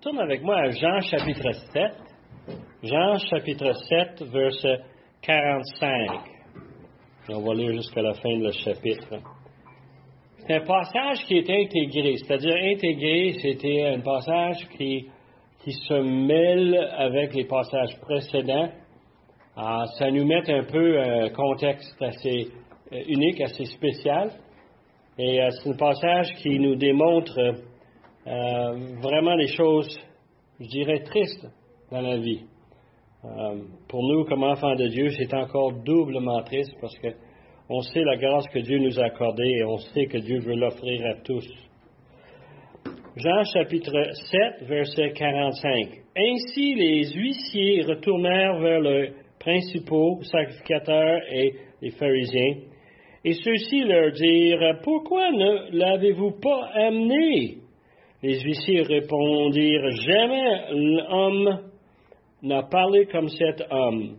Tourne avec moi à Jean chapitre 7. Jean chapitre 7, verset 45. Et on va lire jusqu'à la fin de le chapitre. C'est un passage qui est intégré, c'est-à-dire intégré, c'était un passage qui, qui se mêle avec les passages précédents. Ah, ça nous met un peu un contexte assez euh, unique, assez spécial. Et euh, c'est un passage qui nous démontre euh, vraiment des choses, je dirais, tristes dans la vie. pour nous, comme enfants de Dieu, c'est encore doublement triste parce que on sait la grâce que Dieu nous a accordée et on sait que Dieu veut l'offrir à tous. Jean chapitre 7, verset 45. Ainsi les huissiers retournèrent vers le principaux sacrificateurs et les pharisiens, et ceux-ci leur dirent, Pourquoi ne l'avez-vous pas amené? Les huissiers répondirent, Jamais l'homme n'a parlé comme cet homme.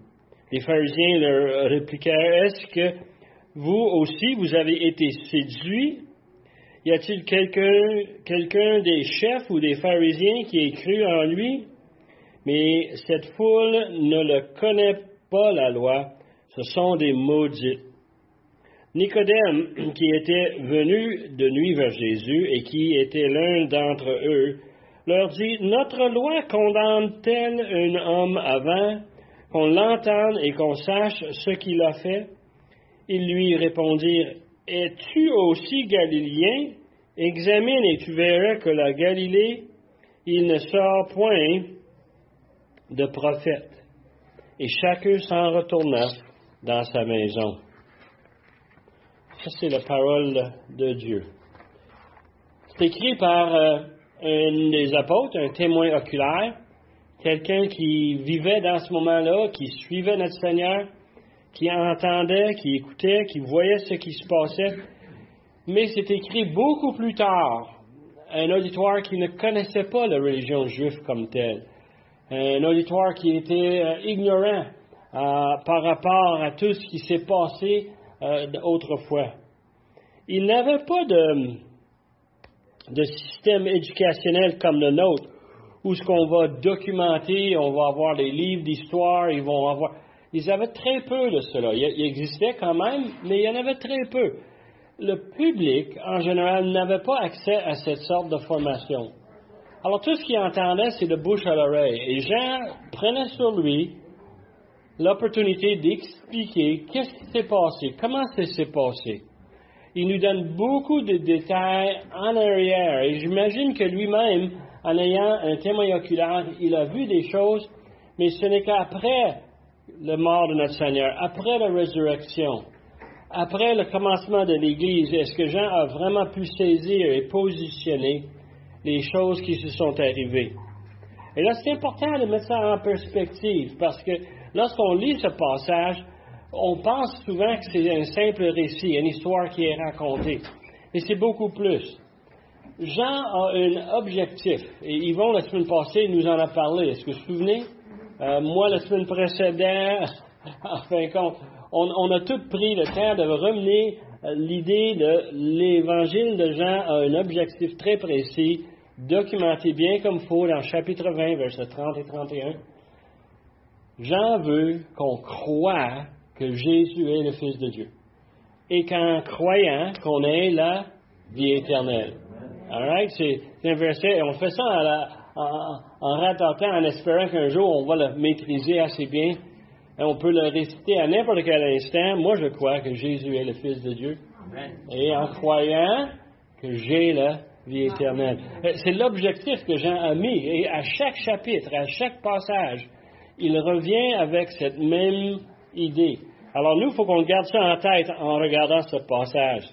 Les pharisiens leur répliquèrent, Est-ce que vous aussi, vous avez été séduits Y a-t-il quelqu'un quelqu'un des chefs ou des pharisiens qui ait cru en lui? Mais cette foule ne le connaît pas la loi, ce sont des maudits. Nicodème, qui était venu de nuit vers Jésus et qui était l'un d'entre eux, leur dit, Notre loi condamne-t-elle un homme avant qu'on l'entende et qu'on sache ce qu'il a fait Ils lui répondirent, Es-tu aussi galiléen? Examine et tu verras que la Galilée, il ne sort point de prophète. Et chacun s'en retourna dans sa maison. Ça, c'est la parole de Dieu. C'est écrit par euh, un des apôtres, un témoin oculaire, quelqu'un qui vivait dans ce moment-là, qui suivait notre Seigneur, qui entendait, qui écoutait, qui voyait ce qui se passait. Mais c'est écrit beaucoup plus tard, un auditoire qui ne connaissait pas la religion juive comme telle, un auditoire qui était euh, ignorant euh, par rapport à tout ce qui s'est passé euh, autrefois. Il n'avait pas de, de système éducationnel comme le nôtre, où ce qu'on va documenter, on va avoir des livres d'histoire, ils vont avoir. Ils avaient très peu de cela. Il, existait quand même, mais il y en avait très peu. Le public, en général, n'avait pas accès à cette sorte de formation. Alors tout ce qu'il entendait, c'est de bouche à l'oreille. Et Jean prenait sur lui l'opportunité d'expliquer qu'est-ce qui s'est passé, comment ça s'est passé. Il nous donne beaucoup de détails en arrière. Et j'imagine que lui-même, en ayant un témoin oculaire, il a vu des choses, mais ce n'est qu'après le mort de notre Seigneur, après la résurrection, après le commencement de l'Église, est-ce que Jean a vraiment pu saisir et positionner les choses qui se sont arrivées. Et là, c'est important de mettre ça en perspective parce que lorsqu'on lit ce passage, on pense souvent que c'est un simple récit, une histoire qui est racontée. Mais c'est beaucoup plus. Jean a un objectif. Et Yvon, la semaine passée, nous en a parlé. Est-ce que vous vous souvenez? Euh, moi, la semaine précédente, en fin de compte, on, a tous pris le temps de remener euh, l'idée de l'évangile de Jean a un objectif très précis, documenté bien comme il faut dans chapitre 20, versets 30 et 31. Jean veut qu'on croie que Jésus est le Fils de Dieu. Et qu'en croyant, qu'on ait la vie éternelle. Alright? C'est un verset, et on fait ça en, en, en en espérant qu'un jour on va le maîtriser assez bien. Et on peut le réciter à n'importe quel instant. Moi, je crois que Jésus est le Fils de Dieu. Et en croyant que j'ai la vie éternelle. Euh, c'est l'objectif que Jean a mis. Et à chaque chapitre, à chaque passage, il revient avec cette même idée. Alors nous, il faut qu'on garde ça en tête en regardant ce passage.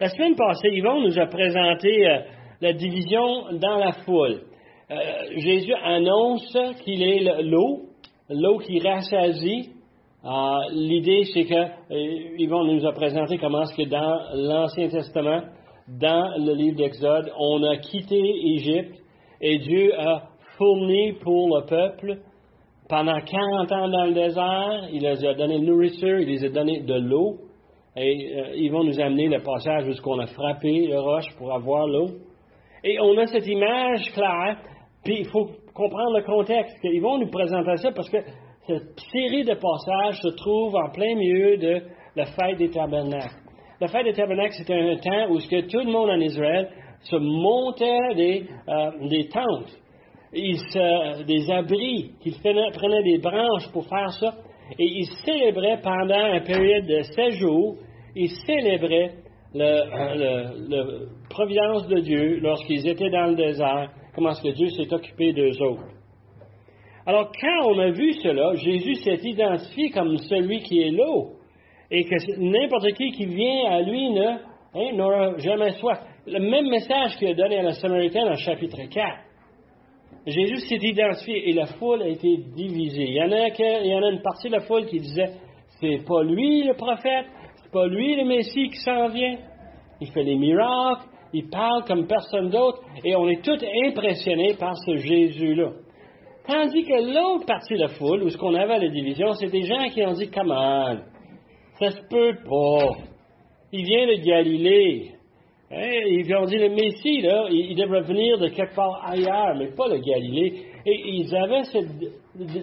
La semaine passée, Yvon nous a présenté euh, la division dans la foule. Euh, Jésus annonce qu'il est l'eau, l'eau qui rassasie. Euh, l'idée, c'est que Yvon nous a présenté comment est-ce que dans l'Ancien Testament, dans le livre d'Exode, on a quitté Égypte et Dieu a fourni pour le peuple pendant 40 ans dans le désert, il les a donné de nourriture, il les a donné de l'eau. Et euh, ils vont nous amener le passage où on a frappé le roche pour avoir l'eau. Et on a cette image claire, puis il faut comprendre le contexte, qu'ils vont nous présenter ça parce que cette série de passages se trouve en plein milieu de la fête des tabernacles. La fête des tabernacles, c'était un temps où que tout le monde en Israël se montait des, euh, des tentes, ils des abris, qu'ils prenaient des branches pour faire ça, et ils célébraient pendant une période de sept jours, ils célébraient la providence de Dieu lorsqu'ils étaient dans le désert, comment est-ce que Dieu s'est occupé d'eux autres. Alors, quand on a vu cela, Jésus s'est identifié comme celui qui est l'eau, et que n'importe qui qui vient à lui hein, n'aura jamais soif. Le même message qu'il a donné à la Samaritaine en chapitre 4. Jésus s'est identifié et la foule a été divisée. Il y en a, une partie de la foule qui disait, c'est pas lui le prophète, c'est pas lui le Messie qui s'en vient. Il fait des miracles, il parle comme personne d'autre, et on est tous impressionnés par ce Jésus-là. Tandis que l'autre partie de la foule, où ce qu'on avait la division, c'est des gens qui ont dit, comment, ça se peut pas. Il vient de Galilée. Hein, ils ont dit, le Messie, il, devrait venir de quelque part ailleurs, mais pas de Galilée. Et ils avaient cette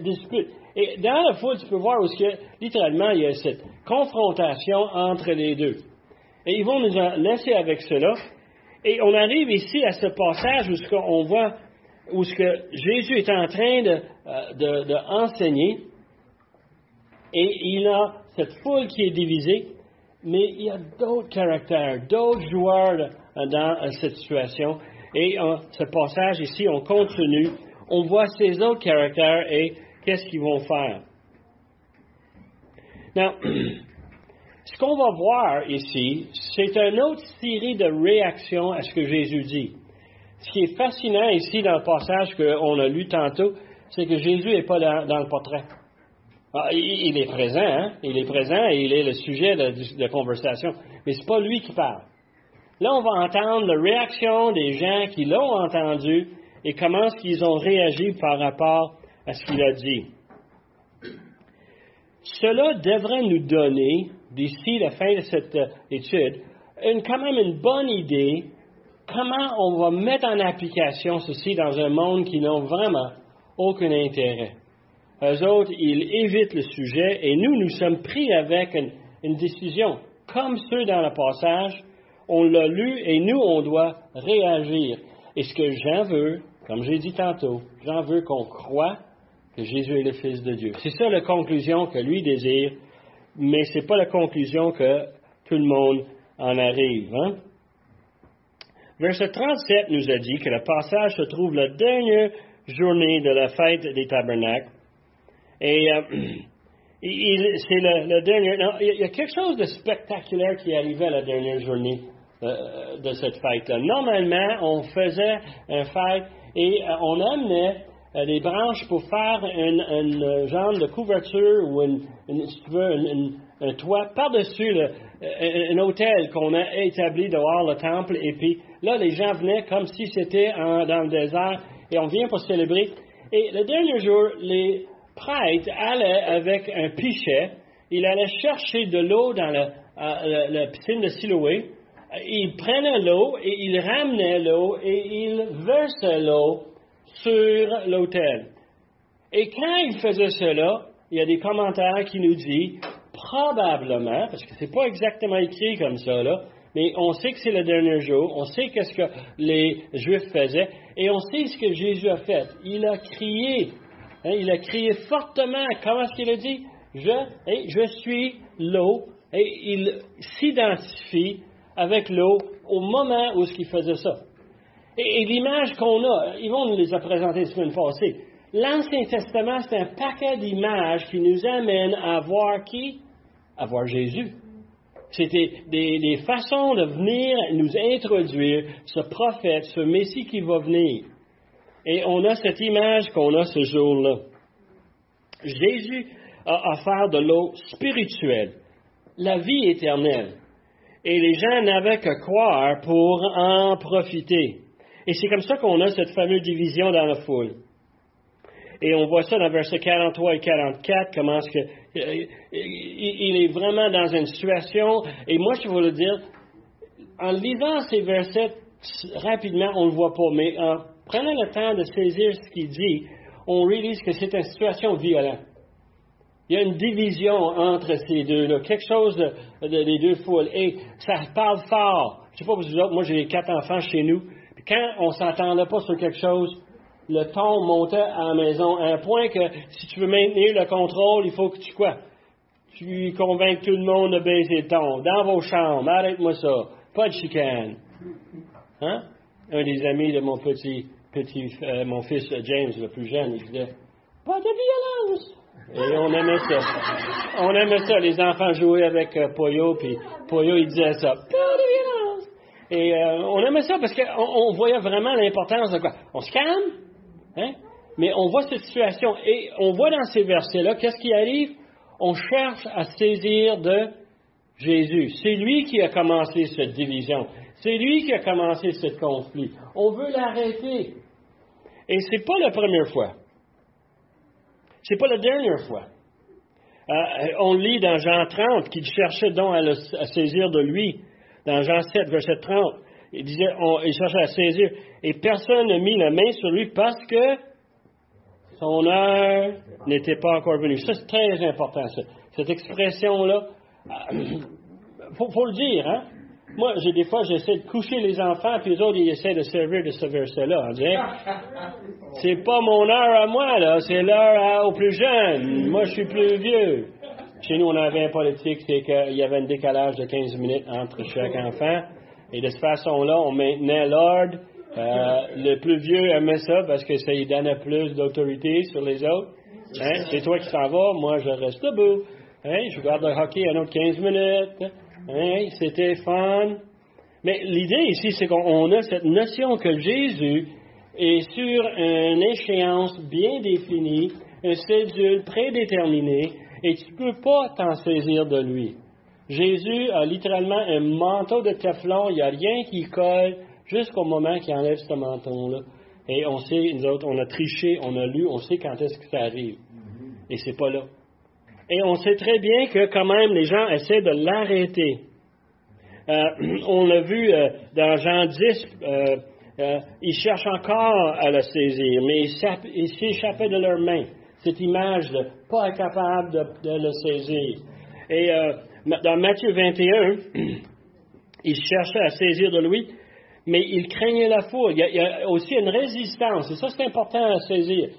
dispute. Et dans la foule, tu peux voir que, littéralement, il y a cette confrontation entre les deux. Et ils vont nous laisser avec cela. Et on arrive ici à ce passage où on voit où ce que Jésus est en train de, de, enseigner, et il a cette foule qui est divisée, mais il y a d'autres caractères, d'autres joueurs dans cette situation. Et en ce passage ici, on continue, on voit ces autres caractères et qu'est-ce qu'ils vont faire. Now, ce qu'on va voir ici, c'est une autre série de réactions à ce que Jésus dit. Ce qui est fascinant ici dans le passage qu'on a lu tantôt, c'est que Jésus n'est pas dans, le portrait. Ah, il, est présent, hein? il est présent et il est le sujet de, conversation, mais ce n'est pas lui qui parle. Là, on va entendre la réaction des gens qui l'ont entendu et comment est-ce qu'ils ont réagi par rapport à ce qu'il a dit. Cela devrait nous donner, d'ici la fin de cette euh, étude, une, quand même une bonne idée comment on va mettre en application ceci dans un monde qui n'a vraiment aucun intérêt. Eux autres, ils évitent le sujet et nous, nous sommes pris avec une, décision. Comme ceux dans le passage, on l'a lu et nous, on doit réagir. Et ce que j'en veux, comme j'ai dit tantôt, j'en veux qu'on croit que Jésus est le Fils de Dieu. C'est ça la conclusion que lui désire, mais ce n'est pas la conclusion que tout le monde en arrive. Hein? Verset 37 nous a dit que le passage se trouve la dernière journée de la fête des tabernacles. Et euh, c'est le, dernier. il y a quelque chose de spectaculaire qui à la dernière journée euh, de cette fête-là. Normalement, on faisait une fête et euh, on amenait des branches pour faire un genre de couverture ou une, tu veux, un toit par-dessus un hôtel qu'on a établi dehors le temple. Et puis là, les gens venaient comme si c'était dans le désert et on vient pour célébrer. Et le dernier jour, les prêtres allaient avec un pichet, ils allaient chercher de l'eau dans la, piscine de Siloé. Ils prenaient l'eau et ils ramenaient l'eau et ils versaient l'eau sur l'autel. Et quand ils faisaient cela, il y a des commentaires qui nous disent probablement, parce que c'est pas exactement écrit comme ça, là, mais on sait que c'est le dernier jour, on sait qu'est-ce que les Juifs faisaient, et on sait ce que Jésus a fait. Il a crié, hein, il a crié fortement. Comment est-ce qu'il a dit? Je, je suis l'eau, et il s'identifie avec l'eau au moment où qu'il faisait ça. Et, l'image qu'on a, vont nous les a présentées la semaine passée. L'Ancien Testament, c'est un paquet d'images qui nous amène à voir qui? À voir Jésus. C'était des, façons de venir nous introduire ce prophète, ce Messie qui va venir. Et on a cette image qu'on a ce jour-là. Jésus a offert de l'eau spirituelle, la vie éternelle. Et les gens n'avaient que croire pour en profiter. Et c'est comme ça qu'on a cette fameuse division dans la foule. Et on voit ça dans versets 43 et 44, comment est-ce que euh, il est vraiment dans une situation, et moi je veux le dire, en lisant ces versets rapidement, on ne le voit pas. Mais en prenant le temps de saisir ce qu'il dit, on réalise que c'est une situation violente. Il y a une division entre ces deux-là, quelque chose de, des deux foules. Et ça parle fort. Je ne sais pas vous autres, moi j'ai quatre enfants chez nous. quand on ne s'entendait pas sur quelque chose, le ton montait à la maison à un point que si tu veux maintenir le contrôle, il faut que tu quoi? Tu convainques tout le monde de baisser le ton. Dans vos chambres, arrête-moi ça. Pas de chicane. Hein? Un des amis de mon petit, petit euh, mon fils James, le plus jeune, il disait Pas de violence! Et on aimait ça. On aimait ça. Les enfants jouaient avec euh, Poyo, puis Poyo, il disait ça. Pas de violence! Et euh, on aimait ça parce qu'on voyait vraiment l'importance de quoi? On se calme, hein? Mais on voit cette situation et on voit dans ces versets-là, qu'est-ce qui arrive? On cherche à saisir de Jésus. C'est lui qui a commencé cette division. C'est lui qui a commencé ce conflit. On veut l'arrêter. Et ce n'est pas la première fois. Ce n'est pas la dernière fois. Euh, on lit dans Jean 30 qu'il cherchait donc à, saisir de lui. Dans Jean 7, verset 30, il disait, cherchait à saisir. Et personne n'a mis la main sur lui parce que son heure n'était pas encore venue. Ça, c'est très important, cette expression-là. Il euh, faut, faut, le dire, hein? Moi, j'ai des fois, j'essaie de coucher les enfants, puis les autres, ils essaient de servir de ce verset-là. c'est pas mon heure à moi, là, c'est l'heure aux plus jeunes. Moi, je suis plus vieux. Chez nous, on avait un politique, c'est qu'il y avait un décalage de 15 minutes entre chaque enfant. Et de cette façon-là, on maintenait l'ordre. Euh, le plus vieux aimait ça parce que ça lui donnait plus d'autorité sur les autres. Hein? C'est toi qui s'en vas, moi je reste debout. Hein? Je regarde le hockey un autre 15 minutes. Hein? C'était fun. Mais l'idée ici, c'est qu'on a cette notion que Jésus est sur une échéance bien définie, un cédule prédéterminé, et tu ne peux pas t'en saisir de lui. Jésus a littéralement un manteau de Teflon, il n'y a rien qui colle jusqu'au moment qu'il enlève ce manteau-là. Et on sait, nous autres, on a triché, on a lu, on sait quand est-ce que ça arrive. Et c'est pas là. Et on sait très bien que quand même les gens essaient de l'arrêter. Euh, on l'a vu euh, dans Jean 10, euh, ils cherchent encore à le saisir, mais ils s'échappaient de leurs mains. Cette image de pas capable de, le saisir. Et dans Matthieu 21, ils cherchaient à saisir de lui, mais ils craignaient la foule. Il y a, aussi une résistance, et ça c'est important à saisir.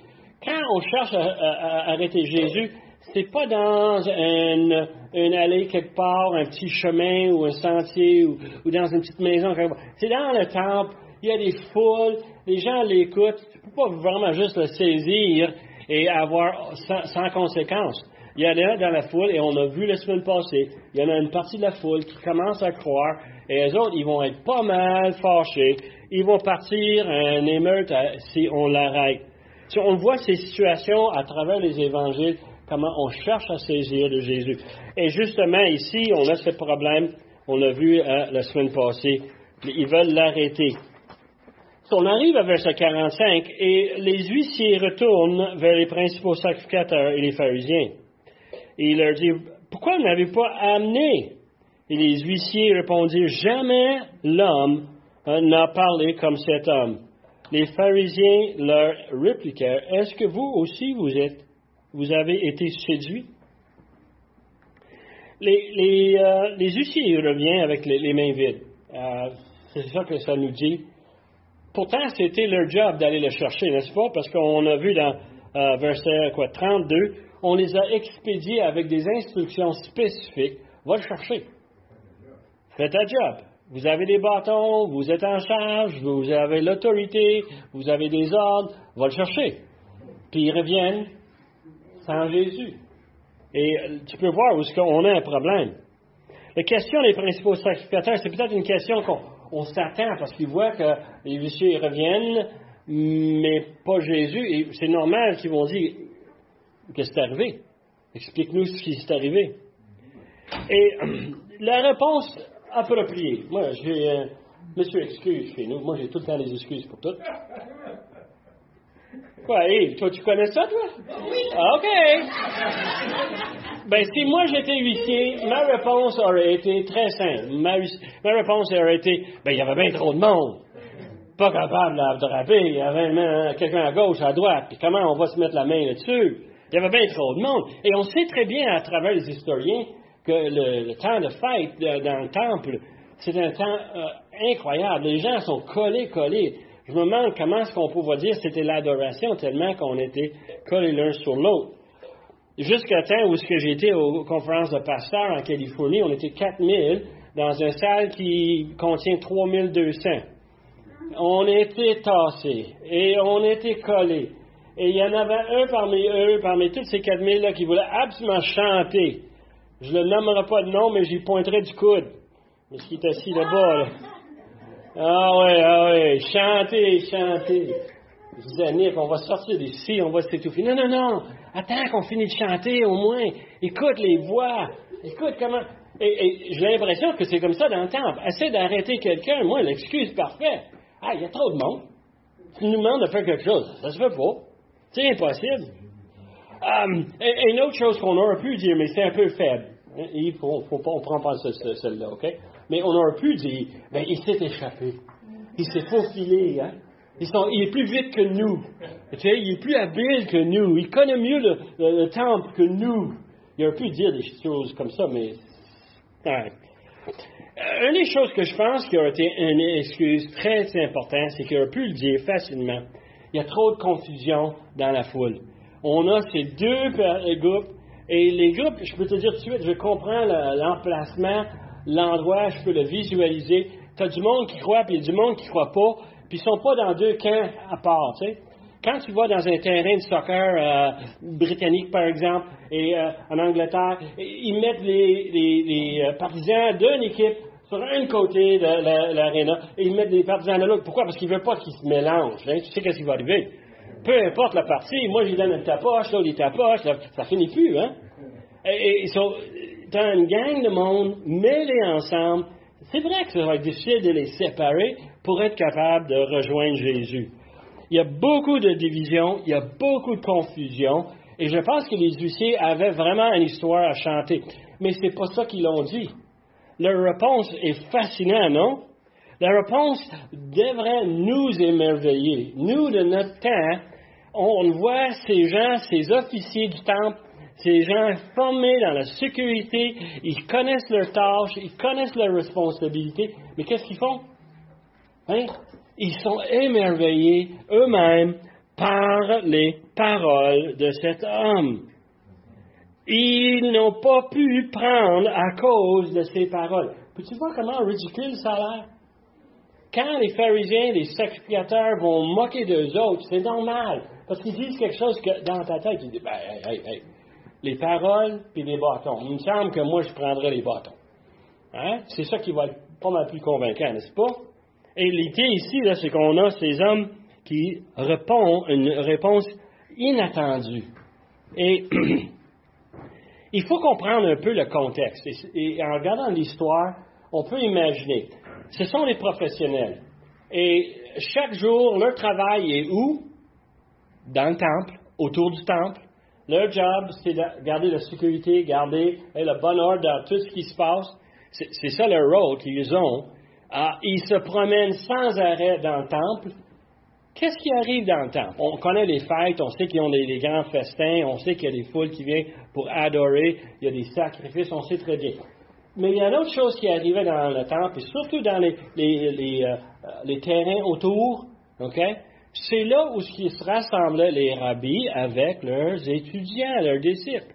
Quand on cherche à arrêter Jésus, c'est pas dans une, allée quelque part, un petit chemin ou un sentier ou, dans une petite maison. C'est dans le temple, il y a des foules, les gens l'écoutent. Tu peux pas vraiment juste le saisir et avoir sans, conséquence. Il y a là dans la foule, et on a vu la semaine passée, il y en a une partie de la foule qui commence à croire, et les autres, ils vont être pas mal fâchés. Ils vont partir en émeute si on l'arrête. On voit ces situations à travers les évangiles, comment on cherche à saisir de Jésus. Et justement, ici, on a ce problème, on l'a vu hein, la semaine passée, ils veulent l'arrêter. On arrive à verset 45 et les huissiers retournent vers les principaux sacrificateurs et les pharisiens. Et il leur dit, pourquoi n'avez-vous pas amené? Et les huissiers répondirent, jamais l'homme hein, n'a parlé comme cet homme. Les pharisiens leur répliquèrent, est-ce que vous aussi vous êtes vous avez été séduit? Les, les, euh, huissiers reviennent avec les, mains vides. Euh, c'est ça que ça nous dit. Pourtant, c'était leur job d'aller le chercher, n'est-ce pas? Parce qu'on a vu dans euh, verset quoi, 32, on les a expédiés avec des instructions spécifiques. Va le chercher. Faites ta job. Vous avez des bâtons, vous êtes en charge, vous avez l'autorité, vous avez des ordres, va le chercher. Puis ils reviennent sans Jésus. Et euh, tu peux voir où qu'on a un problème. La question des principaux sacrificateurs, c'est peut-être une question qu'on s'attend parce qu'ils voient que les vicieux reviennent, mais pas Jésus. Et c'est normal qu'ils vont dire Qu'est-ce qui est arrivé Explique-nous ce qui s'est arrivé. Et la réponse appropriée, moi, j'ai. Euh, monsieur, excuse chez nous. Moi, j'ai tout le temps les excuses pour tout. Quoi, Yves, toi, tu connais ça, toi? Oui. Ah, OK. Ben, si moi j'étais huissier, ma réponse aurait été très simple. Ma, réponse aurait été, ben, il y avait bien trop de monde. pas capable de l'attraper. Il y avait quelqu'un à gauche, à droite, puis comment on va se mettre la main là-dessus? Il y avait bien trop de monde. Et on sait très bien à travers les historiens que le, temps de fête dans le temple, c'est un temps euh, incroyable. Les gens sont collés, collés. Je me demande comment est-ce qu'on pouvait dire que c'était l'adoration tellement qu'on était collés l'un sur l'autre. Jusqu'à temps où été aux conférences de pasteurs en Californie, on était 4000 dans une salle qui contient 3200. On était tassés et on était collés. Et il y en avait un parmi eux, parmi tous ces 4000-là, qui voulait absolument chanter. Je ne le nommerai pas de nom, mais j'y pointerai du coude. Mais ce qui est assis là-bas, là. Ah ouais, ah ouais, chanter, chanter. Je disais Nick, on va sortir d'ici, on va s'étouffer. Non, non, non, attends qu'on finisse de chanter au moins. Écoute les voix. Écoute comment. Et, j'ai l'impression que c'est comme ça dans le temple. Essaie d'arrêter quelqu'un, moi, l'excuse parfaite. Ah, il y a trop de monde. Tu nous demandes de faire quelque chose. Ça se fait pas. C'est impossible. Um, une autre chose qu'on aurait pu dire, mais c'est un peu faible. Il faut, faut pas, on prend pas celle-là, OK? Mais on aurait pu dire, ben, il s'est échappé. Il s'est faufilé, hein? il est plus vite que nous. Tu sais, il est plus habile que nous. Il connaît mieux le, temple que nous. Il aurait pu dire des choses comme ça, mais. Euh, une des choses que je pense qui aurait été une excuse très importante, c'est qu'il aurait pu le dire facilement. Il y a trop de confusion dans la foule. On a ces deux groupes, et les groupes, je peux te dire tout de suite, je comprends l'emplacement, l'endroit, je peux le visualiser. Tu as du monde qui croit, puis il y a du monde qui ne croit pas, puis ils ne sont pas dans deux camps à part. Tu. Quand tu vas dans un terrain de soccer euh, britannique, par exemple, et euh, en Angleterre, ils mettent les, euh, partisans d'une équipe sur un côté de l'aréna et ils mettent les partisans de l'autre. Pourquoi? Parce qu'ils ne veulent pas qu'ils se mélangent. Hein. Tu sais qu'est-ce qui va arriver. Peu importe la partie, moi, je donne une tapoche, l'autre, il tapoche, ça, finit plus, hein? Et, ils sont dans une gang de monde mêlés ensemble. C'est vrai que ça va être difficile de les séparer pour être capable de rejoindre Jésus. Il y a beaucoup de divisions, il y a beaucoup de confusion, et je pense que les huissiers avaient vraiment une histoire à chanter. Mais ce n'est pas ça qu'ils l'ont dit. Leur réponse est fascinante, non? La réponse devrait nous émerveiller. Nous, de notre temps, on voit ces gens, ces officiers du temple, ces gens formés dans la sécurité, ils connaissent leurs tâches, ils connaissent leurs responsabilités, mais qu'est-ce qu'ils font? Hein? Ils sont émerveillés eux-mêmes par les paroles de cet homme. Ils n'ont pas pu prendre à cause de ces paroles. Peux-tu voir comment ridicule ça a l'air? Quand les pharisiens, les sacrificateurs vont moquer d'eux autres, c'est normal. Parce qu'ils disent quelque chose que dans ta tête, tu dis, ben, hey, hey, hey, les paroles puis les bâtons. Il me semble que moi, je prendrais les bâtons. Hein? C'est ça qui va être pas mal plus convaincant, n'est-ce pas? Et l'idée ici, c'est qu'on a ces hommes qui répondent une réponse inattendue. Et il faut comprendre un peu le contexte. Et, en regardant l'histoire, on peut imaginer. Ce sont les professionnels. Et chaque jour, leur travail est où? Dans le temple, autour du temple. Leur job, c'est de garder la sécurité, garder le bon ordre dans tout ce qui se passe. C'est ça leur rôle qu'ils ont. Ah, ils se promènent sans arrêt dans le temple. Qu'est-ce qui arrive dans le temple? On connaît les fêtes, on sait qu'ils ont des, grands festins, on sait qu'il y a des foules qui viennent pour adorer, il y a des sacrifices, on sait très bien. Mais il y a une autre chose qui arrivait dans le temple, et surtout dans les, les, euh, les, terrains autour, OK? C'est là où se rassemblaient les rabbis avec leurs étudiants, leurs disciples.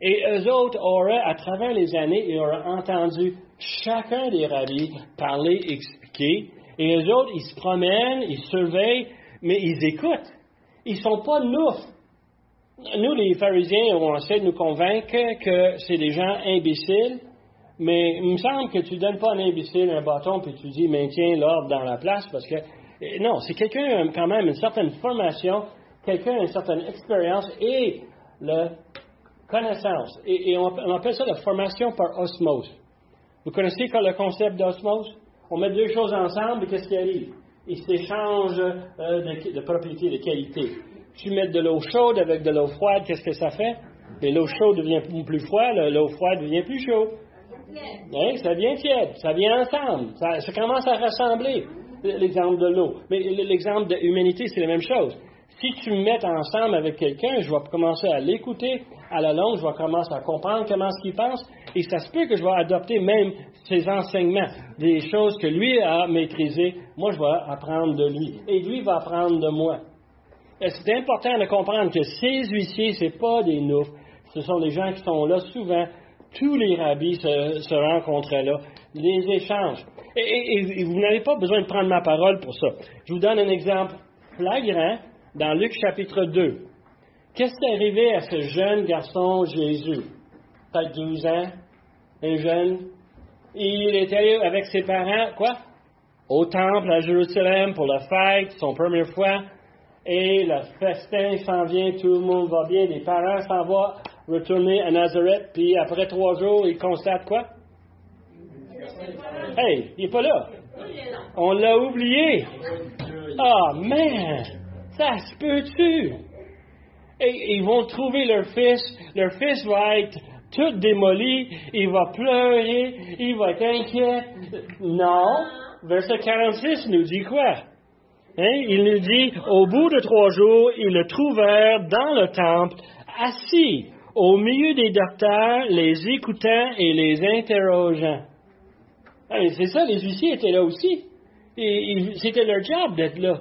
Et eux autres auraient, à travers les années, auraient entendu chacun des rabbis parler, expliquer. Et eux autres, ils se promènent, ils surveillent, mais ils écoutent. Ils ne sont pas nous. Nous, les pharisiens, on essaie de nous convaincre que c'est des gens imbéciles, mais il me semble que tu ne donnes pas à un imbécile un bâton puis tu dis maintiens l'ordre dans la place parce que non, c'est quelqu'un quand même une certaine formation, quelqu'un une certaine expérience et la connaissance. Et, on, appelle ça la formation par osmose. Vous connaissez le concept d'osmose? On met deux choses ensemble et qu'est-ce qui arrive? Ils s'échangent euh, de, de propriétés, de qualité. Tu mets de l'eau chaude avec de l'eau froide, qu'est-ce que ça fait? l'eau chaude devient plus froide, l'eau froide devient plus chaude. Hein? Ça devient tiède, ça vient ensemble, ça, commence à ressembler. L'exemple de l'eau. Mais l'exemple de l'humanité, c'est la même chose. Si tu me mets ensemble avec quelqu'un, je vais commencer à l'écouter à la longue, je vais commencer à comprendre comment ce qu'il pense, et ça se peut que je vais adopter même ses enseignements, des choses que lui a maîtrisées, moi je vais apprendre de lui, et lui va apprendre de moi. C'est important de comprendre que ces huissiers, ce n'est pas des noufs, ce sont des gens qui sont là souvent, tous les rabbis se, se rencontrent là, les échanges. Et vous n'avez pas besoin de prendre ma parole pour ça. Je vous donne un exemple flagrant dans Luc chapitre 2. Qu'est-ce qui est arrivé à ce jeune garçon Jésus? Peut-être 12 ans, un jeune. Il allé avec ses parents, quoi? Au temple à Jérusalem pour la fête, son première fois. Et le festin s'en vient, tout le monde va bien, les parents s'en vont retourner à Nazareth, puis après trois jours, ils constatent quoi? Hey, il n'est pas là. On l'a oublié. Ah, oh, man! Ça se peut-tu? Et ils vont trouver leur fils. Leur fils va être tout démoli. Il va pleurer. Il va être inquiet. Non. Verset 46 nous dit quoi? Hein? Il nous dit, au bout de trois jours, ils le trouvèrent dans le temple, assis, au milieu des docteurs, les écoutant et les interrogeant. Ah, c'est ça, les huissiers étaient là aussi. C'était leur job d'être là.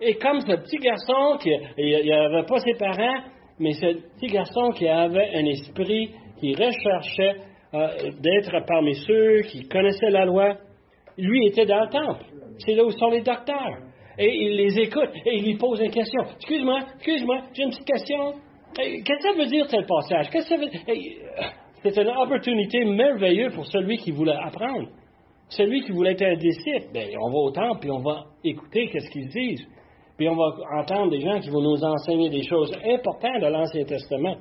Et comme ce petit garçon qui n'avait pas ses parents, mais ce petit garçon qui avait un esprit qui recherchait euh, d'être parmi ceux qui connaissaient la loi, lui était dans le temple. C'est là où sont les docteurs. Et il les écoute et il lui pose une question. Excuse-moi, excuse-moi, j'ai une petite question. Qu'est-ce que ça veut dire tel passage? Qu'est-ce que ça veut euh, C'est une opportunité merveilleuse pour celui qui voulait apprendre. Celui qui voulait être un disciple, ben, on va au temple et on va écouter qu'est-ce qu'ils disent puis on va entendre des gens qui vont nous enseigner des choses importantes de l'Ancien Testament.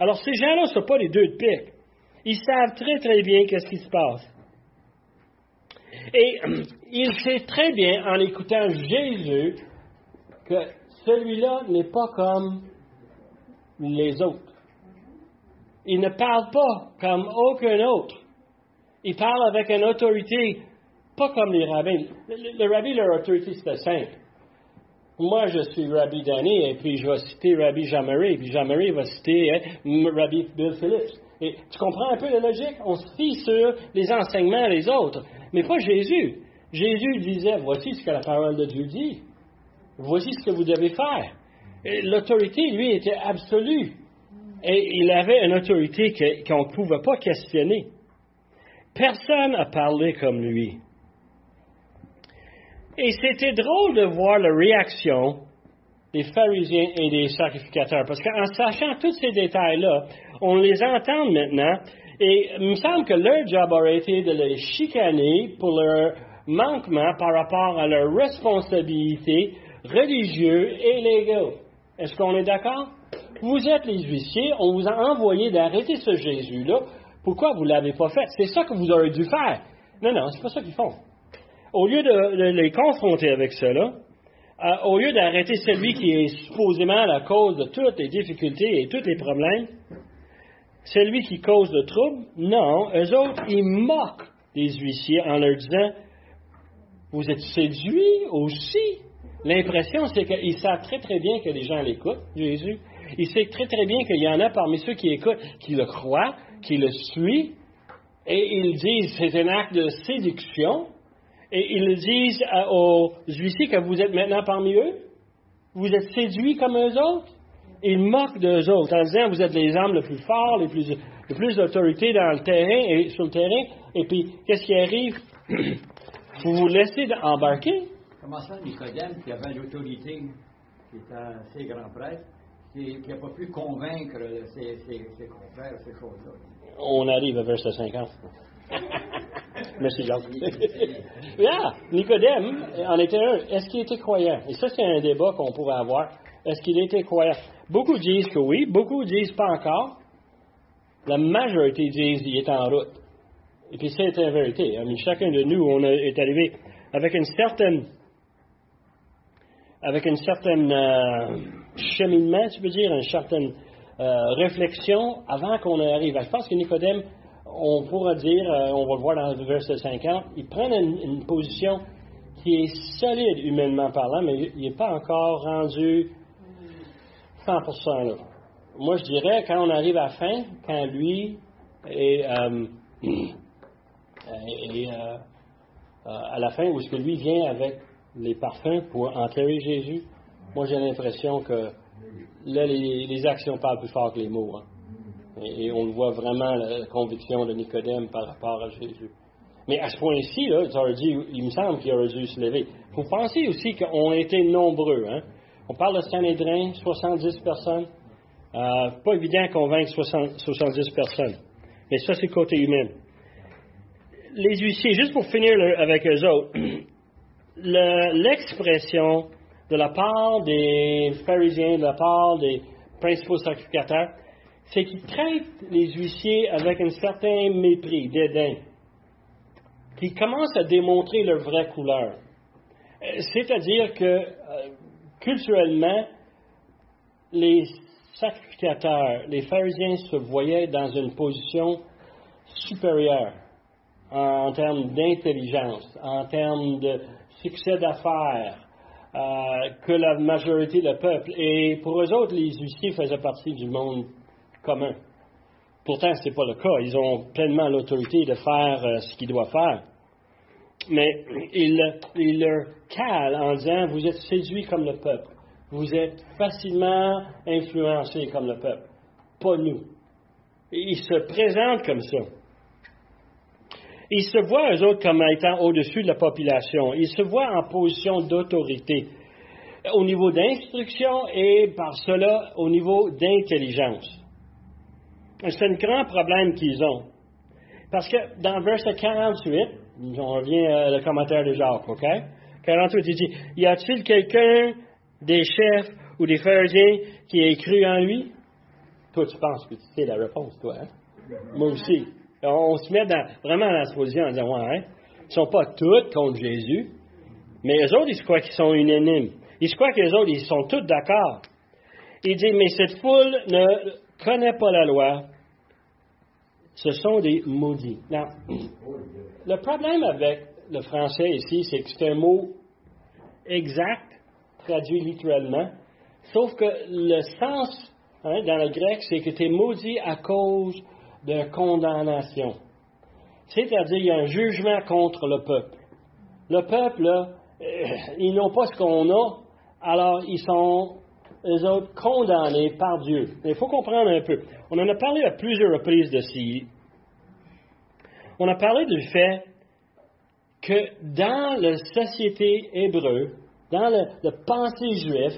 Alors, ces gens-là ne sont pas les deux de pique. Ils savent très, très bien qu'est-ce qui se passe. Et ils savent très bien, en écoutant Jésus, que celui-là n'est pas comme les autres. Il ne parle pas comme aucun autre. Il parle avec une autorité pas comme les rabbins. Le, le rabbi, leur autorité, c'était simple. Moi, je suis Rabbi Danny, et puis je vais citer Rabbi Jamari, puis Jamari va citer hein, Rabbi Bill Phillips. Et tu comprends un peu la logique? On se fie sur les enseignements des autres, mais pas Jésus. Jésus disait, voici ce que la parole de Dieu dit. Voici ce que vous devez faire. L'autorité, lui, était absolue. Et il avait une autorité qu'on ne pouvait pas questionner. Personne n'a parlé comme lui. Et c'était drôle de voir la réaction des pharisiens et des sacrificateurs, parce qu'en sachant tous ces détails-là, on les entend maintenant, et il me semble que leur job aurait été de les chicaner pour leur manquement par rapport à leur responsabilité religieux et légaux. Est-ce qu'on est d'accord? Vous êtes les huissiers, on vous a envoyé d'arrêter ce Jésus-là. Pourquoi vous ne l'avez pas fait? C'est ça que vous auriez dû faire. Non, non, c'est pas ça qu'ils font au lieu de, les confronter avec cela, euh, au lieu d'arrêter celui qui est supposément la cause de toutes les difficultés et tous les problèmes, celui qui cause le trouble, non, eux autres, ils moquent les huissiers en leur disant Vous êtes séduits aussi? L'impression, c'est qu'ils savent très très bien que les gens l'écoutent, Jésus. Ils savent très très bien qu'il y en a parmi ceux qui écoutent, qui le croient, qui le suivent, et ils disent c'est un acte de séduction, et ils disent aux huissiers que vous êtes maintenant parmi eux. Vous êtes séduits comme eux autres? Ils moquent d'eux autres en disant vous êtes les hommes les plus forts, les plus, les plus d'autorité dans le terrain et sur le terrain. Et puis, qu'est-ce qui arrive? vous vous laissez embarquer. Comment ça, Nicodème, qui avait l'autorité, qui était assez grand prêtre, qui n'a pas pu convaincre ses, ses, ses confrères, ces choses-là? On arrive à verset 50. Merci, Jean. yeah, Nicodème en était un. Est-ce qu'il était croyant? Et ça, c'est un débat qu'on pourrait avoir. Est-ce qu'il était croyant? Beaucoup disent que oui, beaucoup disent pas encore. La majorité disent qu'il est en route. Et puis c'est la vérité. chacun de nous, on est arrivé avec une certaine avec une certaine euh, cheminement, tu peux dire, une certaine euh, réflexion avant qu'on arrive. Je pense que Nicodème on pourra dire, euh, on va le voir dans le verset 50, ils prennent une, position qui est solide humainement parlant, mais il n'est pas encore rendu 100% là. Moi, je dirais, quand on arrive à la fin, quand lui est, euh, à la fin, où est-ce que lui vient avec les parfums pour enterrer Jésus, moi j'ai l'impression que là, les, actions parlent plus fort que les mots. Hein. Et, on voit vraiment la, conviction de Nicodème par rapport à Jésus. Mais à ce point-ci, il me semble qu'il aurait dû se lever. Vous pensez aussi qu'on été nombreux. Hein? On parle de Saint-Édrin, 70 personnes. Euh, pas évident de convaincre 70 personnes. Mais ça, c'est côté humain. Les huissiers, juste pour finir avec eux autres, l'expression de la part des pharisiens, de la part des principaux sacrificateurs, c'est qu'ils traitent les huissiers avec un certain mépris, dédain, qui commencent à démontrer leur vraie couleur. Euh, c'est-à-dire que, euh, culturellement, les sacrificateurs, les pharisiens se voyaient dans une position supérieure en, termes d'intelligence, en termes de succès d'affaires, euh, que la majorité du peuple. Et pour eux autres, les huissiers faisaient partie du monde commun. Pourtant, ce n'est pas le cas. Ils ont pleinement l'autorité de faire euh, ce qu'ils doivent faire. Mais ils, ils leur calent en disant, vous êtes séduits comme le peuple. Vous êtes facilement influencés comme le peuple. Pas nous. ils se présentent comme ça. Ils se voient, eux autres, comme étant au-dessus de la population. Ils se voient en position d'autorité au niveau d'instruction et par cela au niveau d'intelligence. C'est un grand problème qu'ils ont. Parce que dans verset 48, on revient au commentaire de Jacques, OK? 48, il dit Y a-t-il quelqu'un des chefs ou des pharisiens qui ait cru en lui Toi, tu penses que tu sais la réponse, toi, hein? Moi aussi. On, se met vraiment dans la position en disant Ouais, hein? ils ne sont pas tous contre Jésus, mais les autres, ils se croient qu'ils sont unanimes. Ils se croient que les autres, ils sont tous d'accord. Il dit Mais cette foule ne connaît pas la loi, ce sont des maudits. Now, le problème avec le français ici, c'est que c'est un mot exact, traduit littéralement, sauf que le sens hein, dans le grec, c'est que tu es maudit à cause de condamnation. C'est-à-dire, il y a un jugement contre le peuple. Le peuple, euh, ils n'ont pas ce qu'on a, alors ils sont eux autres condamnés par Dieu. Il faut comprendre un peu. On en a parlé à plusieurs reprises de ci. On a parlé du fait que dans la société hébreu, dans le, pensée juif,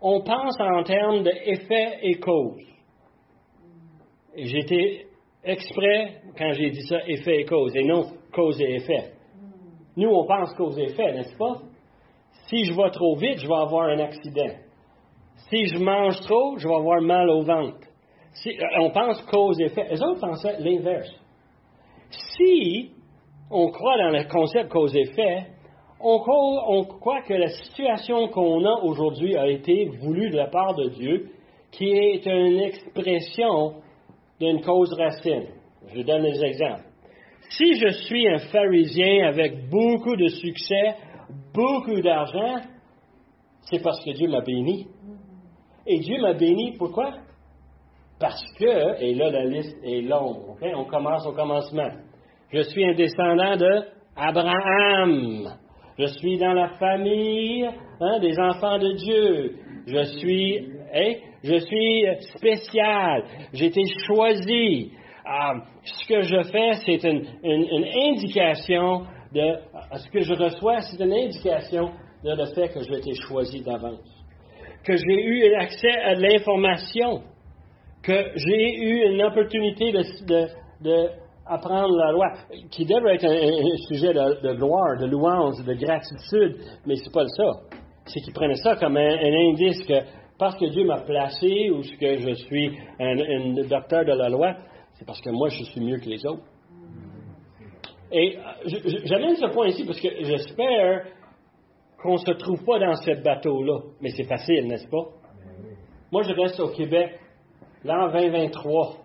on pense en termes d'effet et cause. Et j'étais exprès quand j'ai dit ça, effet et cause, et non cause et effet. Nous, on pense cause et effet, n'est-ce pas? Si je vais trop vite, je vais avoir un accident. Si je mange trop, je vais avoir mal au ventre. Euh, on pense cause et effet. Les autres pensaient l'inverse. Si on croit dans le concept cause-effet, on, on croit que la situation qu'on a aujourd'hui a été voulue de la part de Dieu, qui est une expression d'une cause racine. Je donne des exemples. Si je suis un pharisien avec beaucoup de succès, beaucoup d'argent, c'est parce que Dieu m'a béni. Et Dieu m'a béni, pourquoi? Parce que, et là la liste est longue, on commence au commencement. Je suis un descendant de Abraham. Je suis dans la famille hein, des enfants de Dieu. Je suis, hein, je suis spécial. J'ai été choisi. Ah, ce que je fais, c'est une, indication de ce que je reçois, c'est une indication de le fait que j'ai été choisi d'avance, que j'ai eu accès à l'information, que j'ai eu une opportunité de, la loi, qui devrait être un, sujet de, gloire, de louange, de gratitude, mais c'est pas ça. C'est qu'ils prenaient ça comme un, indice que parce que Dieu m'a placé ou que je suis un, docteur de la loi, c'est parce que moi je suis mieux que les autres. Et j'amène ce point ici parce que j'espère qu'on ne se trouve pas dans ce bateau-là. Mais c'est facile, n'est-ce pas? Moi, je reste au Québec, l'an 2023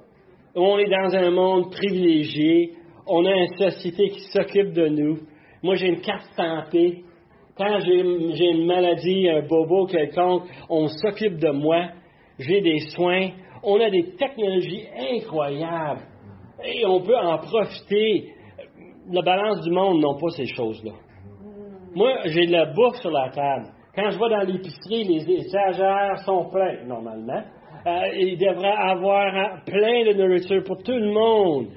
on est dans un monde privilégié, on a une société qui s'occupe de nous. Moi, j'ai une carte santé, Quand j'ai une maladie, un bobo quelconque, on s'occupe de moi. J'ai des soins. On a des technologies incroyables. Et on peut en profiter. La balance du monde n'a pas ces choses-là. Moi, j'ai de la bouffe sur la table. Quand je vais dans l'épicerie, les étagères sont pleins, normalement. Euh, il devrait avoir plein de nourriture pour tout le monde.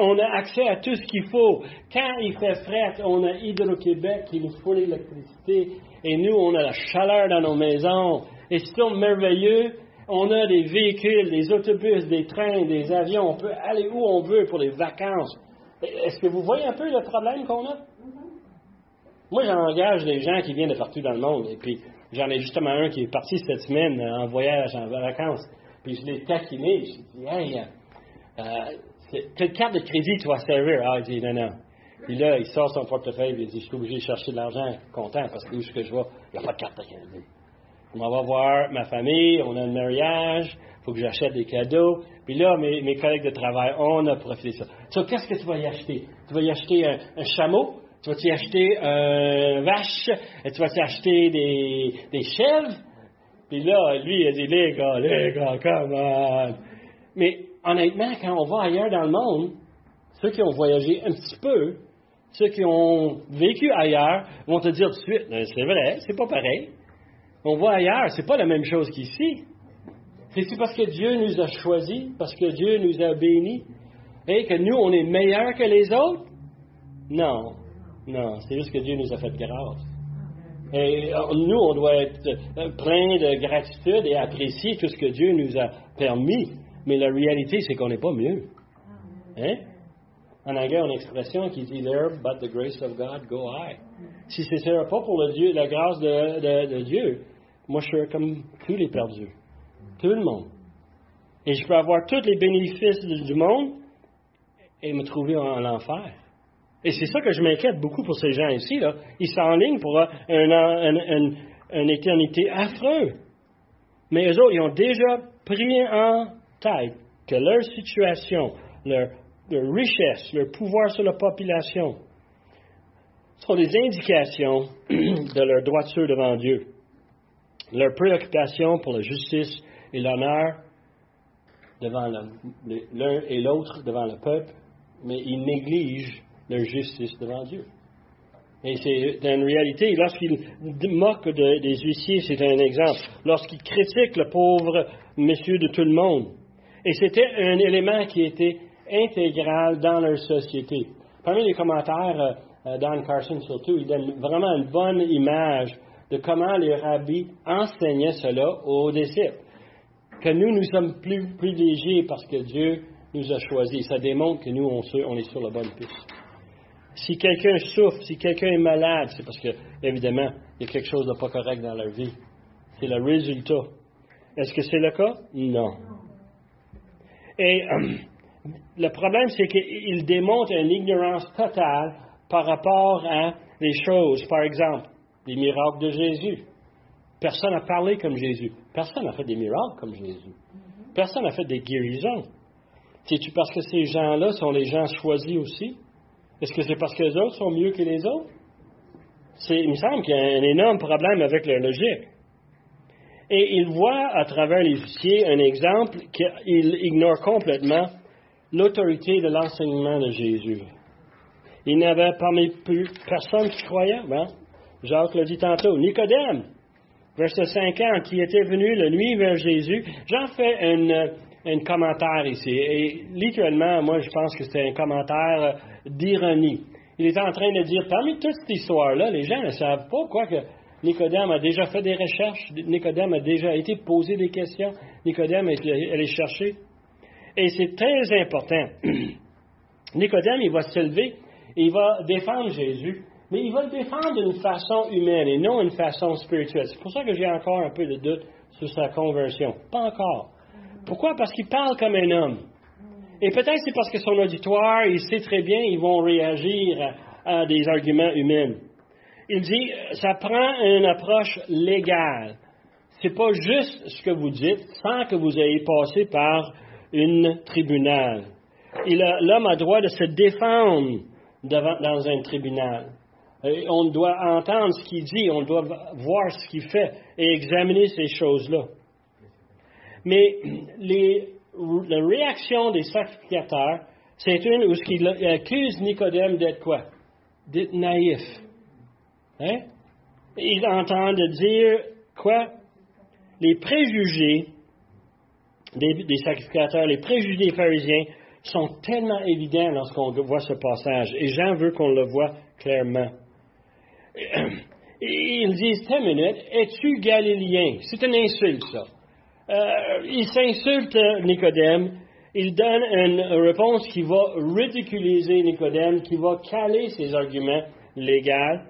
On a accès à tout ce qu'il faut. Quand il fait frais, on a Hydro-Québec qui nous fournit l'électricité. Et nous, on a la chaleur dans nos maisons. Et c'est merveilleux. On a des véhicules, des autobus, des trains, des avions. On peut aller où on veut pour les vacances. Est-ce que vous voyez un peu le problème qu'on a? Moi, j'engage des gens qui viennent de partout dans le monde. Et puis, j'en ai justement un qui est parti cette semaine en voyage, en vacances. Puis, je l'ai taquiné. Je dit, hey, euh, quelle carte de crédit tu vas servir? Ah, il dit, non, non. Puis là, il sort son portefeuille et il dit, je suis obligé de chercher de l'argent, content, parce que où est-ce que je vais? Il n'y a pas de carte de crédit. On va voir ma famille, on a un mariage, il faut que j'achète des cadeaux. Puis là, mes, collègues de travail, on a profité de ça. So, qu'est-ce que tu vas y acheter? Tu vas y acheter un chameau? Tu vas-tu acheter un vache? Tu vas-tu acheter des, chèvres? Puis là, lui, il a dit, les gars, les gars, come Mais honnêtement, quand on va ailleurs dans le monde, ceux qui ont voyagé un petit peu, ceux qui ont vécu ailleurs, vont te dire tout de suite, ben, c'est vrai, c'est pas pareil. On va ailleurs, c'est pas la même chose qu'ici. C'est parce que Dieu nous a choisis, parce que Dieu nous a bénis, et que nous, on est meilleurs que les autres? Non. Non, c'est juste que Dieu nous a fait grâce. Et euh, nous, on doit être euh, plein de gratitude et apprécier tout ce que Dieu nous a permis. Mais la réalité, c'est qu'on n'est pas mieux. Hein? En anglais, on a une expression qui dit There, but the grace of God go I. Si ce n'était pas pour la grâce de, Dieu, moi, je serais comme tous les perdus. Tout le monde. Et je peux avoir tous les bénéfices du monde et me trouver en enfer. Et c'est ça que je m'inquiète beaucoup pour ces gens ici. Là. Ils s'enlignent pour une, éternité affreuse. Mais eux autres, ils ont déjà pris en tête que leur situation, leur, richesse, leur pouvoir sur la population sont des indications de leur droiture devant Dieu. Leur préoccupation pour la justice et l'honneur devant l'un et l'autre devant le peuple, mais ils négligent leur justice devant Dieu. Et c'est une réalité. Lorsqu'il moque des huissiers, c'est un exemple. Lorsqu'il critique le pauvre monsieur de tout le monde. Et c'était un élément qui était intégral dans leur société. Parmi les commentaires, euh, Don Carson surtout, il donne vraiment une bonne image de comment les rabbis enseignaient cela aux disciples. Que nous, nous sommes plus privilégiés parce que Dieu nous a choisis. Ça démontre que nous, on est sur la bonne piste. Si quelqu'un souffre, si quelqu'un est malade, c'est parce que, évidemment, il y a quelque chose de pas correct dans leur vie. C'est le résultat. Est-ce que c'est le cas? Non. Et le problème, c'est qu'il démontre une ignorance totale par rapport à les choses. Par exemple, les miracles de Jésus. Personne n'a parlé comme Jésus. Personne n'a fait des miracles comme Jésus. Personne n'a fait des guérisons. C'est-tu parce que ces gens-là sont les gens choisis aussi? Est-ce que c'est parce que les autres sont mieux que les autres? il me semble qu'il y a un énorme problème avec leur logique. Et il voit à travers les huissiers un exemple qu'il ignore complètement l'autorité de l'enseignement de Jésus. Il n'y avait parmi plus personne qui croyait. Hein? Jacques l'a dit tantôt. Nicodème, verset 50, qui était venu la nuit vers Jésus. J'en fais un commentaire ici. Et littéralement, moi, je pense que c'est un commentaire d'ironie. Il est en train de dire, parmi toute cette histoire-là, les gens ne savent pas quoi que Nicodème a déjà fait des recherches, Nicodème a déjà été posé des questions, Nicodème est allé chercher. Et c'est très important. Nicodème, il va se lever et il va défendre Jésus, mais il va le défendre d'une façon humaine et non d'une façon spirituelle. C'est pour ça que j'ai encore un peu de doute sur sa conversion. Pas encore. Pourquoi? Parce qu'il parle comme un homme. Et peut-être c'est parce que son auditoire, il sait très bien, ils vont réagir à, des arguments humains. Il dit, ça prend une approche légale. C'est pas juste ce que vous dites sans que vous ayez passé par une tribunal. L'homme a droit de se défendre devant, dans un tribunal. On doit entendre ce qu'il dit, on doit voir ce qu'il fait et examiner ces choses-là. Mais la réaction des sacrificateurs, c'est une où ils accusent Nicodème d'être quoi? D'être naïf. Hein? Ils entendent dire quoi? Les préjugés des, sacrificateurs, les préjugés des pharisiens sont tellement évidents lorsqu'on voit ce passage. Et Jean veut qu'on le voit clairement. Ils disent, une minute, es-tu galiléen? C'est une insulte, ça. Euh, il s'insulte Nicodème. Il donne une réponse qui va ridiculiser Nicodème, qui va caler ses arguments légaux.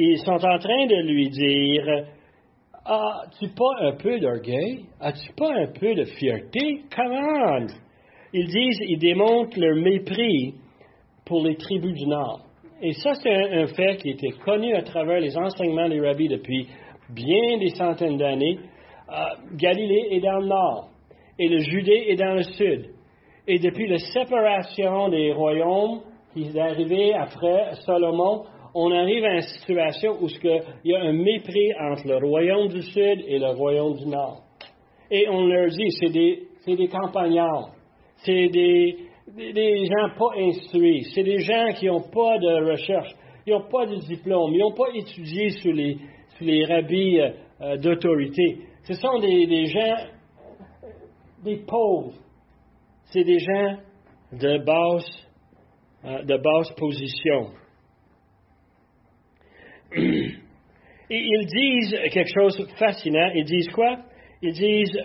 Ils sont en train de lui dire As-tu pas un peu d'orgueil? As-tu pas un peu de fierté? Come on Ils disent, ils démontrent leur mépris pour les tribus du Nord. Et ça, c'est un, fait qui était connu à travers les enseignements des rabbis depuis bien des centaines d'années. Euh, Galilée est dans le nord et le Judée est dans le sud. Et depuis la séparation des royaumes qui est arrivée après Salomon, on arrive à une situation où il y a un mépris entre le royaume du sud et le royaume du nord. Et on leur dit, c'est des, c'est des campagnards, c'est des, des, gens pas instruits, c'est des gens qui n'ont pas de recherche, ils n'ont pas de diplôme, ils n'ont pas étudié sous les, sous les rabbis euh, euh, d'autorité. Ce sont des, des, gens, des pauvres, c'est des gens de euh, de basse position. Ils disent quelque chose de fascinant. Ils disent quoi? Ils disent,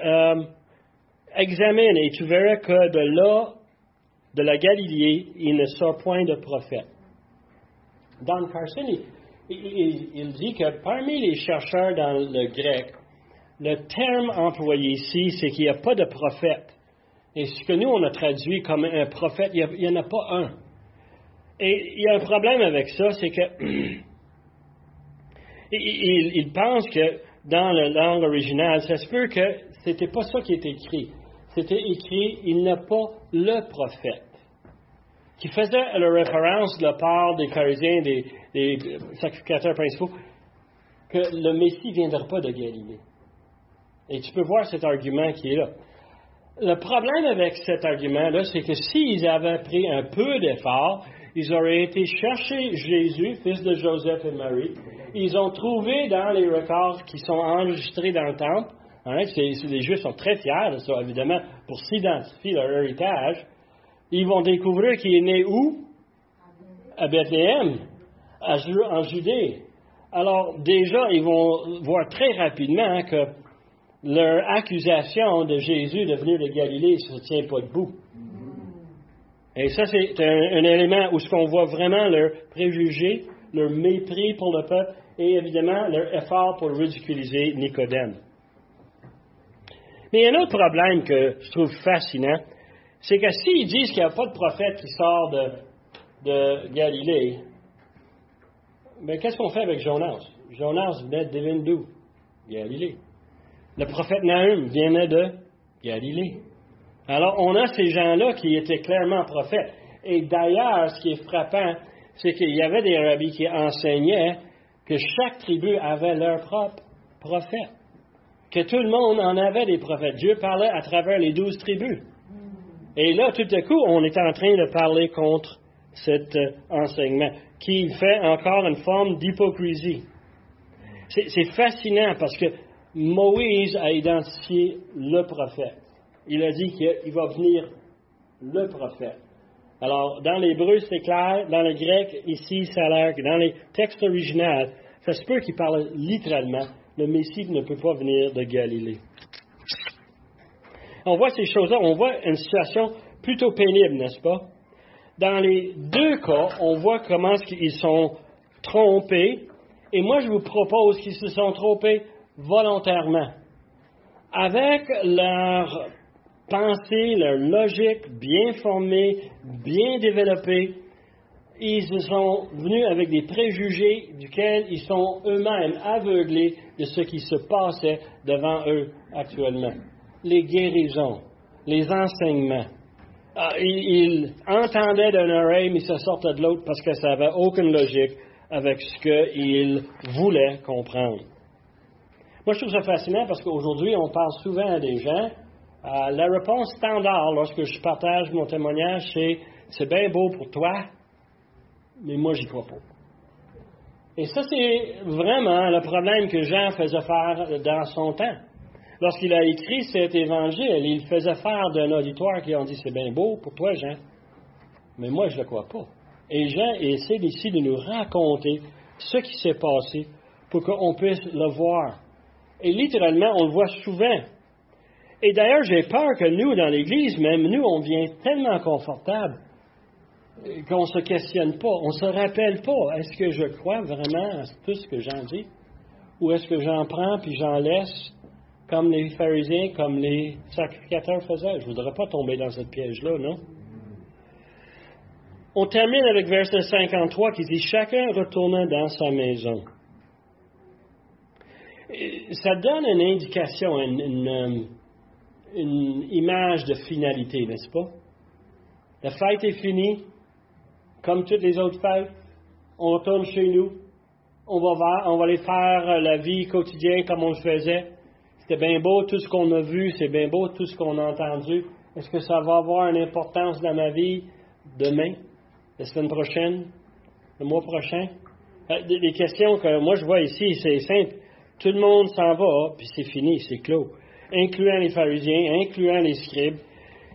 examine et tu verras que de là de la Galilée, il ne sort point de prophète. Don Carson, il, dit que parmi les chercheurs dans le grec, le terme employé ici, c'est qu'il n'y a pas de prophète. Et ce que nous, on a traduit comme un prophète, il n'y en a pas un. Et il y a un problème avec ça, c'est que il, il, pense que dans la langue originale, ça se peut que c'était pas ça qui est écrit c'était écrit Il n'est pas le prophète, qui faisait la référence de la part des pharisiens, des, des sacrificateurs principaux, que le Messie ne viendra pas de Galilée. Et tu peux voir cet argument qui est là. Le problème avec cet argument-là, c'est que s'ils avaient pris un peu d'effort, ils auraient été chercher Jésus, fils de Joseph et Marie. Ils ont trouvé dans les records qui sont enregistrés dans le temple Hein, les Juifs sont très fiers de ça, évidemment, pour s'identifier leur héritage. Ils vont découvrir qu'il est né où? À Bethléem, en Judée. Alors, déjà, ils vont voir très rapidement hein, que leur accusation de Jésus de venir de Galilée ne se tient pas debout. Et ça, c'est un, élément où ce qu'on voit vraiment leur préjugé, leur mépris pour le peuple et évidemment leur effort pour ridiculiser Nicodème. Mais il y a un autre problème que je trouve fascinant, c'est que s'ils disent qu'il n'y a pas de prophète qui sort de, Galilée, mais ben, qu'est-ce qu'on fait avec Jonas? Jonas venait de d'où? Galilée. Le prophète Nahum venait de Galilée. Alors, on a ces gens-là qui étaient clairement prophètes. Et d'ailleurs, ce qui est frappant, c'est qu'il y avait des rabbis qui enseignaient que chaque tribu avait leur propre prophète que tout le monde en avait des prophètes. Dieu parlait à travers les douze tribus. Et là, tout à coup, on est en train de parler contre cet euh, enseignement, qui fait encore une forme d'hypocrisie. C'est fascinant parce que Moïse a identifié le prophète. Il a dit qu'il va venir le prophète. Alors, dans l'hébreu, c'est clair. Dans le grec, ici, ça a l'air que dans les textes originaux, ça se peut qu'il parle littéralement le Messie ne peut pas venir de Galilée. On voit ces choses-là, on voit une situation plutôt pénible, n'est-ce pas? Dans les deux cas, on voit comment ils sont trompés, et moi je vous propose qu'ils se sont trompés volontairement. Avec leur pensée, leur logique bien formée, bien développée, ils sont venus avec des préjugés duquel ils sont eux-mêmes aveuglés de ce qui se passait devant eux actuellement. Les guérisons, les enseignements. Ah, ils, entendaient d'une oreille, mais ça sortait de l'autre parce que ça n'avait aucune logique. avec ce qu'il voulait comprendre. Moi, je trouve ça fascinant parce qu'aujourd'hui, on parle souvent à des gens. Euh, la réponse standard lorsque je partage mon témoignage, c'est c'est bien beau pour toi, mais moi, j'y crois pas. Et ça, c'est vraiment le problème que Jean faisait faire dans son temps. Lorsqu'il a écrit cet évangile, il faisait faire d'un auditoire qui ont dit c'est bien beau pour toi, Jean, mais moi, je ne le crois pas. Et Jean essaie ici de nous raconter ce qui s'est passé pour qu'on puisse le voir. Et littéralement, on le voit souvent. Et d'ailleurs, j'ai peur que nous, dans l'Église, même nous, on vient tellement confortable qu'on ne se questionne pas, on ne se rappelle pas, est-ce que je crois vraiment à tout ce que j'en dis? Ou est-ce que j'en prends puis j'en laisse comme les pharisiens, comme les sacrificateurs faisaient? Je ne voudrais pas tomber dans cette piège-là, non? On termine avec verset 53 qui dit Chacun retournant dans sa maison. Ça donne une indication, une image de finalité, n'est-ce pas? La fête est finie, comme toutes les autres fêtes, on retourne chez nous, on va, on va aller faire la vie quotidienne comme on le faisait. C'était bien beau tout ce qu'on a vu, c'est bien beau tout ce qu'on a entendu. Est-ce que ça va avoir une importance dans ma vie demain, la semaine prochaine, le mois prochain? Les euh, questions que moi je vois ici, c'est simple. Tout le monde s'en va, puis c'est fini, c'est clos. Incluant les pharisiens, incluant les scribes,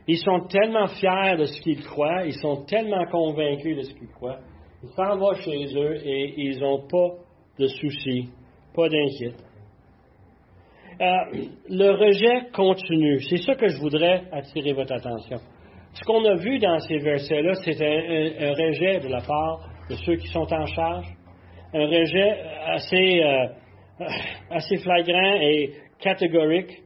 ils sont tellement fiers de ce qu'ils croient, ils sont tellement convaincus de ce qu'ils croient. Ils s'en vont chez eux et ils n'ont pas de soucis, pas d'inquiétude. Euh, le rejet continue. C'est ça que je voudrais attirer votre attention. Ce qu'on a vu dans ces versets-là, c'est un, rejet de la part de ceux qui sont en charge, un rejet assez, euh, assez flagrant et catégorique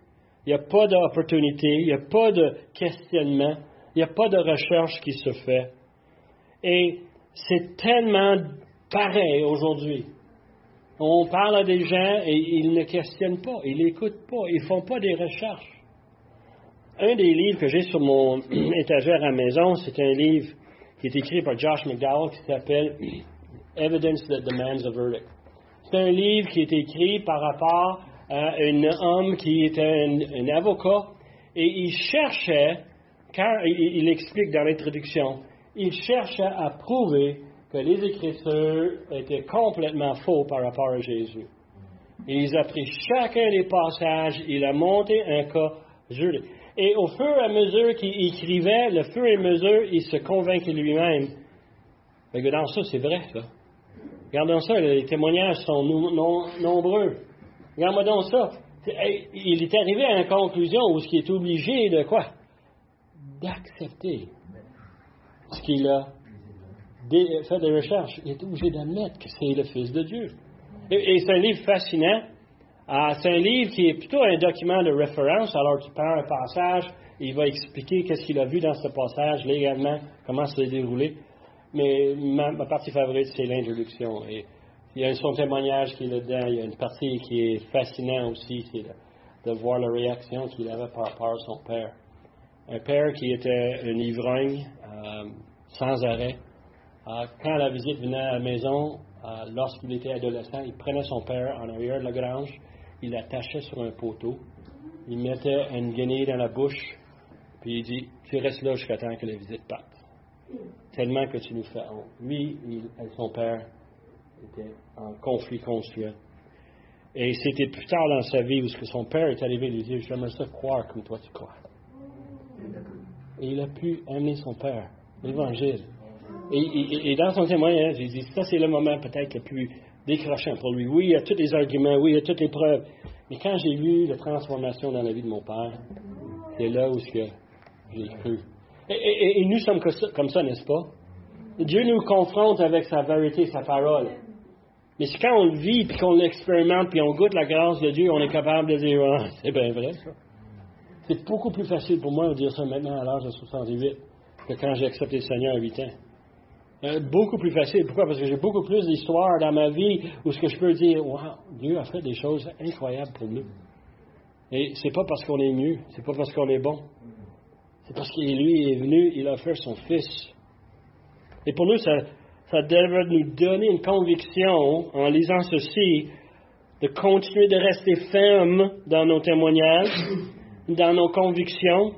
il n'y a pas d'opportunité, il n'y a pas de questionnement, il n'y a pas de recherche qui se fait. Et c'est tellement pareil aujourd'hui. On parle à des gens et ils ne questionnent pas, ils n'écoutent pas, ils ne font pas des recherches. Un des livres que j'ai sur mon étagère à la maison, c'est un livre qui est écrit par Josh McDowell qui s'appelle Evidence that Demands a Verdict. C'est un livre qui est écrit par rapport un homme qui était un, avocat et il cherchait, car il, explique dans l'introduction, il cherchait à prouver que les Écritures étaient complètement faux par rapport à Jésus. Et il a pris chacun des passages, il a monté un cas juridique. Et au fur et à mesure qu'il écrivait, le fur et à mesure, il se convainquait lui-même. Regardons ça, c'est vrai, ça. Regardons ça, les témoignages sont nombreux. Regarde-moi donc ça. Il est arrivé à une conclusion où ce qui est obligé de quoi? D'accepter ce qu'il a fait des recherches. Il est obligé d'admettre que c'est le Fils de Dieu. Et, c'est un livre fascinant. Ah, c'est un livre qui est plutôt un document de référence. Alors, tu prends un passage, il va expliquer qu'est-ce qu'il a vu dans ce passage légalement, comment ça s'est déroulé. Mais ma, partie favorite, c'est l'introduction. Il y a son témoignage qui est là-dedans. Il y a une partie qui est fascinante aussi, c'est de, voir la réaction qu'il avait par rapport à son père. Un père qui était un ivrogne euh, sans arrêt. Euh, quand la visite venait à la maison, euh, lorsqu'il était adolescent, il prenait son père en arrière de la grange, il l'attachait sur un poteau, il mettait une guenille dans la bouche, puis il dit Tu restes là jusqu'à temps que la visite parte. Tellement que tu nous fais honte. Lui, il, son père, était en conflit constant. Et c'était plus tard dans sa vie où son père est arrivé lui dit J'aimerais ça croire comme toi tu crois. Et il a pu amener son père, l'Évangile. Et, dans son témoignage, il dit Ça, c'est le moment peut-être le plus décrochant pour lui. Oui, il y a tous les arguments, oui, il y a toutes les preuves. Mais quand j'ai vu la transformation dans la vie de mon père, c'est là où j'ai cru. Et, nous sommes comme ça, n'est-ce pas? Dieu nous confronte avec sa vérité, sa parole. Mais c'est quand on le vit, puis qu'on l'expérimente, puis on goûte la grâce de Dieu, on est capable de dire ah, c'est bien vrai. C'est beaucoup plus facile pour moi de dire ça maintenant à l'âge de 68 que quand j'ai accepté le Seigneur à 8 ans. Euh, beaucoup plus facile. Pourquoi? Parce que j'ai beaucoup plus d'histoires dans ma vie où ce que je peux dire, wow, Dieu a fait des choses incroyables pour nous. Et c'est pas parce qu'on est mieux, c'est pas parce qu'on est bon. C'est parce qu'il lui est venu, il a fait son Fils. Et pour nous, ça, Ça devrait nous donner une conviction en lisant ceci de continuer de rester ferme dans nos témoignages, dans nos convictions,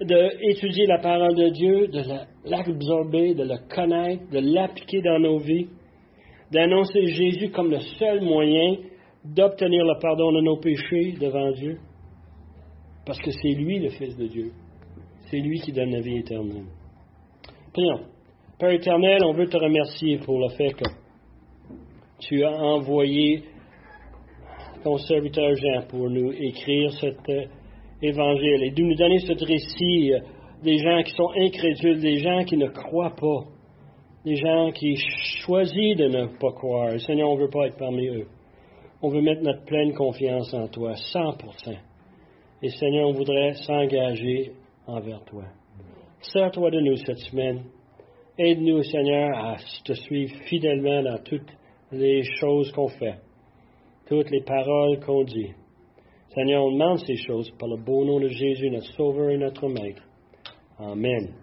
d'étudier la parole de Dieu, de l'absorber, de le connaître, de l'appliquer dans nos vies, d'annoncer Jésus comme le seul moyen d'obtenir le pardon de nos péchés devant Dieu. Parce que c'est lui le Fils de Dieu. C'est lui qui donne la vie éternelle. Prions. Père éternel, on veut te remercier pour le fait que tu as envoyé ton serviteur Jean pour nous écrire cet euh, évangile et de nous donner ce récit euh, des gens qui sont incrédules, des gens qui ne croient pas, des gens qui choisissent de ne pas croire. Seigneur, on ne veut pas être parmi eux. On veut mettre notre pleine confiance en toi, 100%. Et Seigneur, on voudrait s'engager envers toi. Sers-toi de nous cette semaine. Aide-nous, Seigneur, à te suivre fidèlement dans toutes les choses qu'on fait, toutes les paroles qu'on dit. Seigneur, on demande ces choses par le beau nom de Jésus, notre Sauveur et notre Maître. Amen.